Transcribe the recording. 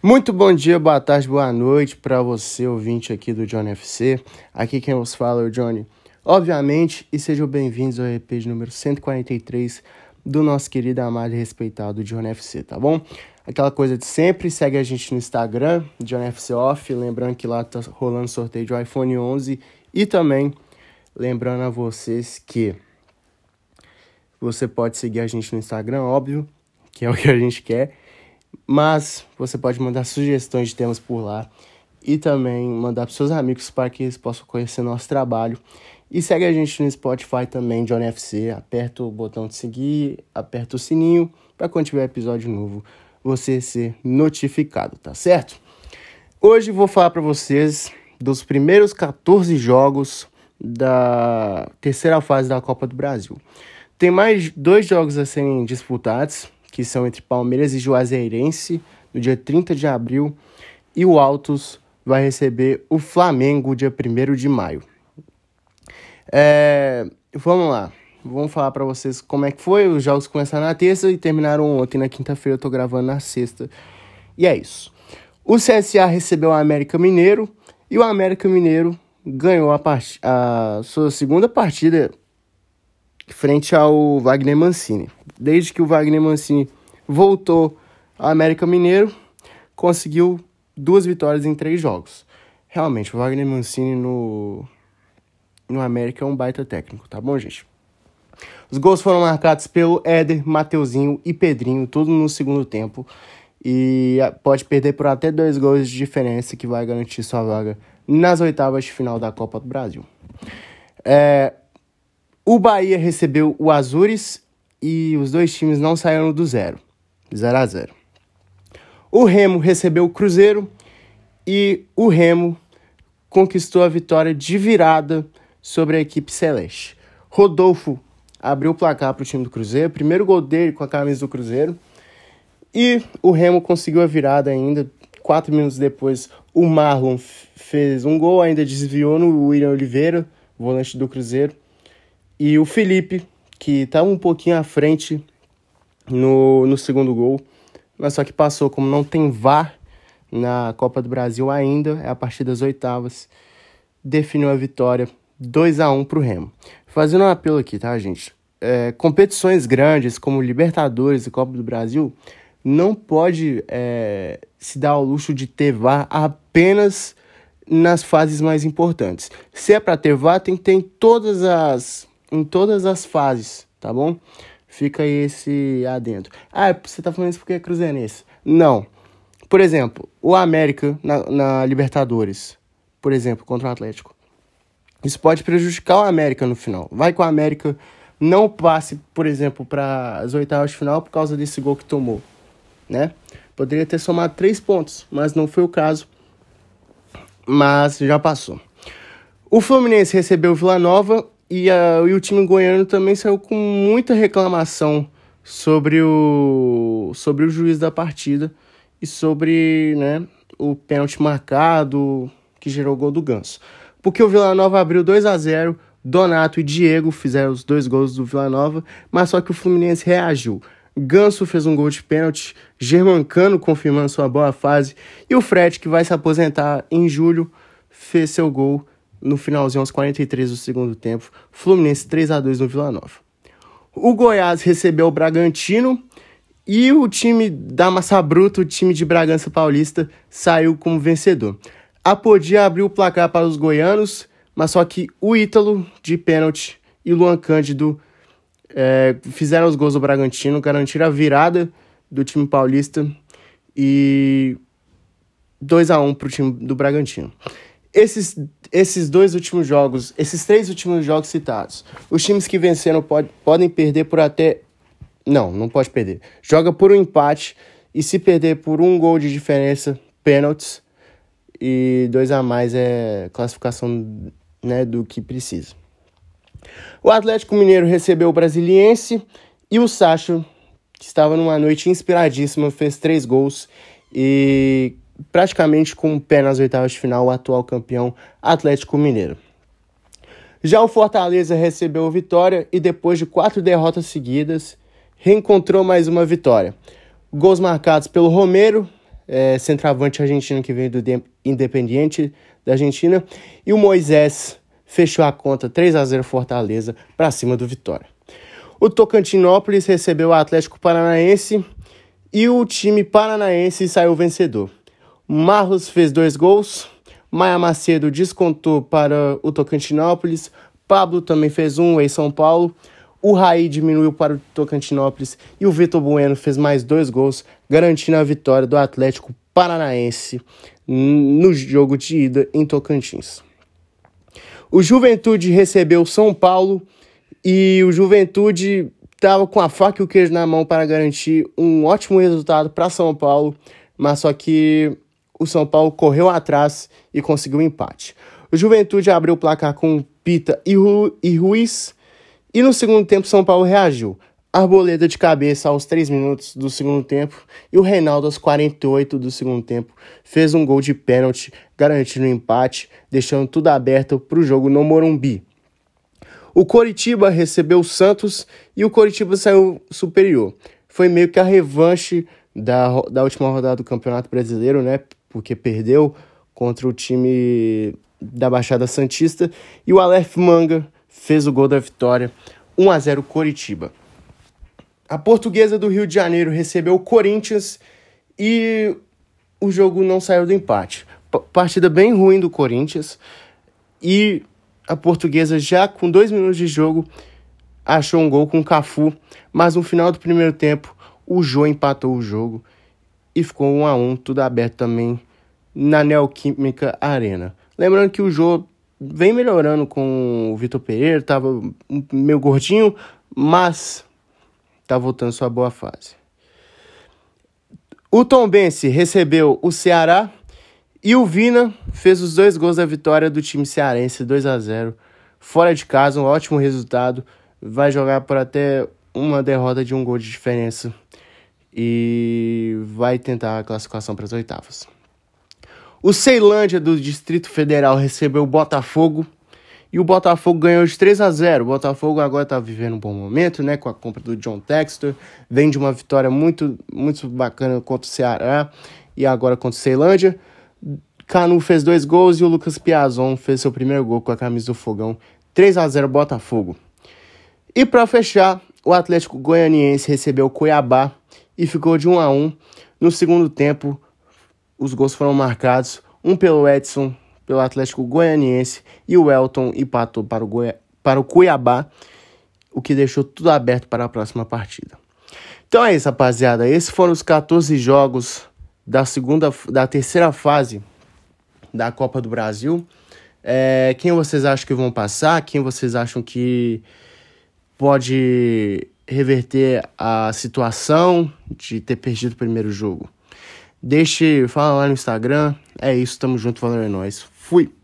Muito bom dia, boa tarde, boa noite para você, ouvinte aqui do Johnny FC. Aqui quem vos fala é o Johnny. Obviamente, e sejam bem-vindos ao EP de número 143 do nosso querido, amado e respeitado Johnny FC, tá bom? Aquela coisa de sempre, segue a gente no Instagram, Johnny FC Off, lembrando que lá tá rolando sorteio de iPhone 11 e também lembrando a vocês que você pode seguir a gente no Instagram, óbvio, que é o que a gente quer. Mas você pode mandar sugestões de temas por lá e também mandar para seus amigos para que eles possam conhecer nosso trabalho. E segue a gente no Spotify também, John FC. Aperta o botão de seguir, aperta o sininho para quando tiver episódio novo você ser notificado, tá certo? Hoje vou falar para vocês dos primeiros 14 jogos da terceira fase da Copa do Brasil. Tem mais dois jogos a serem disputados, que são entre Palmeiras e Juazeirense, no dia 30 de abril, e o Altos vai receber o Flamengo dia 1 de maio. É, vamos lá, vamos falar para vocês como é que foi. Os jogos começaram na terça e terminaram ontem, na quinta-feira eu tô gravando na sexta. E é isso. O CSA recebeu o América Mineiro e o América Mineiro ganhou a, part... a sua segunda partida frente ao Wagner Mancini. Desde que o Wagner Mancini voltou ao América Mineiro, conseguiu duas vitórias em três jogos. Realmente, o Wagner Mancini no, no América é um baita técnico, tá bom, gente? Os gols foram marcados pelo Éder, Mateuzinho e Pedrinho, tudo no segundo tempo. E pode perder por até dois gols de diferença, que vai garantir sua vaga nas oitavas de final da Copa do Brasil. É, o Bahia recebeu o Azures e os dois times não saíram do zero. 0 a 0 O Remo recebeu o Cruzeiro e o Remo conquistou a vitória de virada sobre a equipe celeste. Rodolfo abriu o placar para o time do Cruzeiro, primeiro gol dele com a camisa do Cruzeiro. E o Remo conseguiu a virada ainda. Quatro minutos depois, o Marlon fez um gol, ainda desviou no William Oliveira, volante do Cruzeiro. E o Felipe, que estava tá um pouquinho à frente no, no segundo gol, mas só que passou, como não tem VAR na Copa do Brasil ainda, é a partir das oitavas, definiu a vitória 2 a 1 para o Remo. Fazendo um apelo aqui, tá, gente? É, competições grandes como Libertadores e Copa do Brasil não pode é, se dar ao luxo de ter VAR apenas nas fases mais importantes. Se é para ter VAR, tem que ter em todas as em todas as fases, tá bom? Fica esse adentro. Ah, você tá falando isso porque é cruzeirense. Não. Por exemplo, o América na, na Libertadores, por exemplo, contra o Atlético. Isso pode prejudicar o América no final. Vai que o América não passe, por exemplo, para as oitavas de final por causa desse gol que tomou, né? Poderia ter somado três pontos, mas não foi o caso. Mas já passou. O Fluminense recebeu o Vila Nova e, a, e o time goiano também saiu com muita reclamação sobre o, sobre o juiz da partida e sobre né, o pênalti marcado que gerou o gol do Ganso. Porque o Vila Nova abriu 2 a 0 Donato e Diego fizeram os dois gols do Vila Nova, mas só que o Fluminense reagiu. Ganso fez um gol de pênalti, Germancano confirmando sua boa fase, e o Fred, que vai se aposentar em julho, fez seu gol no finalzinho aos 43 do segundo tempo, Fluminense 3 a 2 no Vila Nova. O Goiás recebeu o Bragantino e o time da Massa Bruta, o time de Bragança Paulista, saiu como vencedor. A Podia abriu o placar para os goianos, mas só que o Ítalo de pênalti e Luan Cândido é, fizeram os gols do Bragantino, garantiram a virada do time paulista e 2 a 1 para o time do Bragantino. Esses, esses dois últimos jogos, esses três últimos jogos citados, os times que venceram pode, podem perder por até. Não, não pode perder. Joga por um empate e se perder por um gol de diferença, pênaltis. E dois a mais é classificação né, do que precisa. O Atlético Mineiro recebeu o Brasiliense e o Sacho, que estava numa noite inspiradíssima, fez três gols e praticamente com o pé nas oitavas de final, o atual campeão Atlético Mineiro. Já o Fortaleza recebeu vitória e depois de quatro derrotas seguidas, reencontrou mais uma vitória. Gols marcados pelo Romero, é, centroavante argentino que veio do Independiente da Argentina. E o Moisés fechou a conta 3 a 0 Fortaleza para cima do Vitória. O Tocantinópolis recebeu o Atlético Paranaense e o time paranaense saiu vencedor. Marlos fez dois gols, Maia Macedo descontou para o Tocantinópolis, Pablo também fez um em São Paulo, o Raí diminuiu para o Tocantinópolis e o Vitor Bueno fez mais dois gols, garantindo a vitória do Atlético Paranaense no jogo de ida em Tocantins. O Juventude recebeu São Paulo e o Juventude estava com a faca e o queijo na mão para garantir um ótimo resultado para São Paulo, mas só que o São Paulo correu atrás e conseguiu um empate. O Juventude abriu o placar com Pita e, Ru e Ruiz, e no segundo tempo São Paulo reagiu. Arboleda de cabeça aos 3 minutos do segundo tempo e o Reinaldo aos 48 do segundo tempo fez um gol de pênalti, garantindo o um empate, deixando tudo aberto para o jogo no Morumbi. O Coritiba recebeu o Santos e o Coritiba saiu superior. Foi meio que a revanche da, da última rodada do Campeonato Brasileiro, né? Porque perdeu contra o time da Baixada Santista e o Aleph Manga fez o gol da vitória, 1 a 0 Coritiba. A Portuguesa do Rio de Janeiro recebeu o Corinthians e o jogo não saiu do empate. P partida bem ruim do Corinthians e a Portuguesa já com dois minutos de jogo achou um gol com o Cafu, mas no final do primeiro tempo o Jô empatou o jogo e ficou 1 a 1 tudo aberto também na Neoquímica Arena. Lembrando que o Jô vem melhorando com o Vitor Pereira, tava meio gordinho, mas tá voltando sua boa fase. O Tom Bense recebeu o Ceará e o Vina fez os dois gols da vitória do time cearense, 2 a 0 Fora de casa, um ótimo resultado. Vai jogar por até uma derrota de um gol de diferença e vai tentar a classificação para as oitavas. O Ceilândia do Distrito Federal recebeu o Botafogo e o Botafogo ganhou de 3 a 0. O Botafogo agora está vivendo um bom momento, né, com a compra do John Textor, vem de uma vitória muito muito bacana contra o Ceará e agora contra o Ceilândia. Canu fez dois gols e o Lucas Piazon fez seu primeiro gol com a camisa do Fogão. 3 a 0 Botafogo. E para fechar, o Atlético Goianiense recebeu o Cuiabá e ficou de 1 a 1. No segundo tempo, os gols foram marcados, um pelo Edson pelo Atlético Goianiense e o Elton empatou para o, Goi para o Cuiabá, o que deixou tudo aberto para a próxima partida. Então é isso, rapaziada. Esses foram os 14 jogos da segunda, da terceira fase da Copa do Brasil. É, quem vocês acham que vão passar? Quem vocês acham que pode reverter a situação de ter perdido o primeiro jogo? Deixe, fala lá no Instagram. É isso, tamo junto, valeu, é nóis. Fui!